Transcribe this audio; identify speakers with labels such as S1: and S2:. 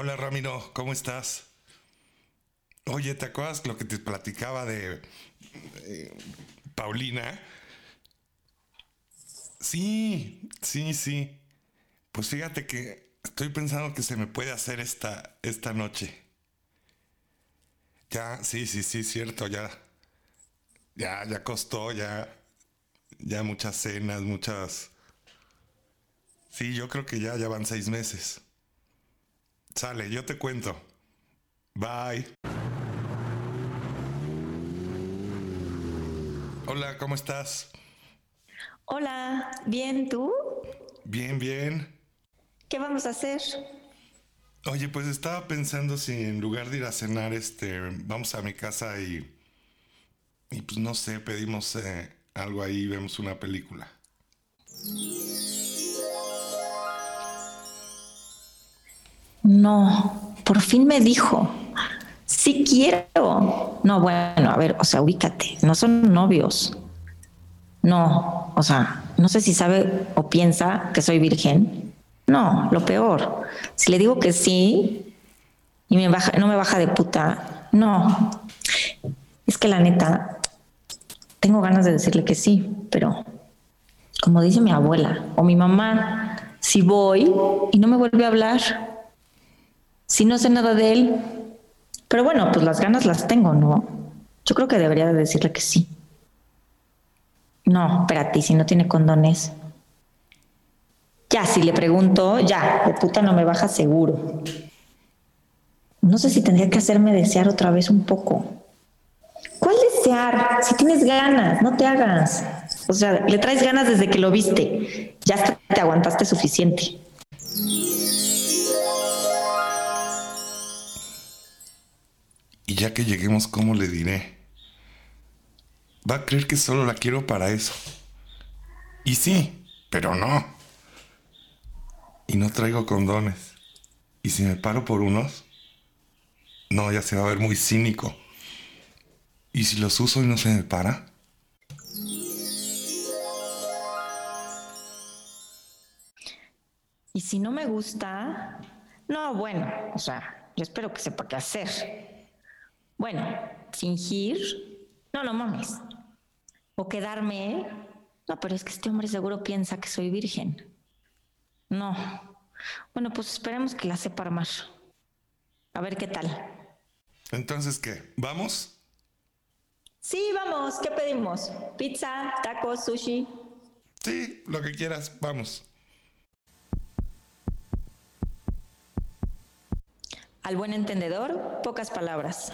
S1: Hola Ramiro, ¿cómo estás? Oye, ¿te acuerdas lo que te platicaba de eh, Paulina? Sí, sí, sí. Pues fíjate que estoy pensando que se me puede hacer esta, esta noche. Ya, sí, sí, sí, cierto, ya. Ya, ya costó, ya. Ya muchas cenas, muchas. Sí, yo creo que ya, ya van seis meses. Sale, yo te cuento. Bye. Hola, ¿cómo estás?
S2: Hola, ¿bien tú?
S1: Bien, bien.
S2: ¿Qué vamos a hacer?
S1: Oye, pues estaba pensando si en lugar de ir a cenar, este, vamos a mi casa y, y pues no sé, pedimos eh, algo ahí y vemos una película.
S2: No, por fin me dijo. Sí quiero. No, bueno, a ver, o sea, ubícate, no son novios. No, o sea, no sé si sabe o piensa que soy virgen. No, lo peor. Si le digo que sí y me baja, no me baja de puta, no. Es que la neta, tengo ganas de decirle que sí, pero como dice mi abuela o mi mamá, si voy y no me vuelve a hablar, si no sé nada de él, pero bueno, pues las ganas las tengo, ¿no? Yo creo que debería de decirle que sí. No, espérate, si no tiene condones. Ya, si le pregunto, ya, de puta no me baja seguro. No sé si tendría que hacerme desear otra vez un poco. ¿Cuál desear? Si tienes ganas, no te hagas. O sea, le traes ganas desde que lo viste. Ya te aguantaste suficiente.
S1: Y ya que lleguemos, ¿cómo le diré? Va a creer que solo la quiero para eso. Y sí, pero no. Y no traigo condones. ¿Y si me paro por unos? No, ya se va a ver muy cínico. ¿Y si los uso y no se me para?
S2: Y si no me gusta, no, bueno, o sea, yo espero que sepa qué hacer. Bueno, fingir, no, no mames. O quedarme, no, pero es que este hombre seguro piensa que soy virgen. No. Bueno, pues esperemos que la sepa armar. A ver qué tal.
S1: Entonces, ¿qué? ¿Vamos?
S2: Sí, vamos. ¿Qué pedimos? ¿Pizza, tacos, sushi?
S1: Sí, lo que quieras, vamos.
S2: Al buen entendedor, pocas palabras.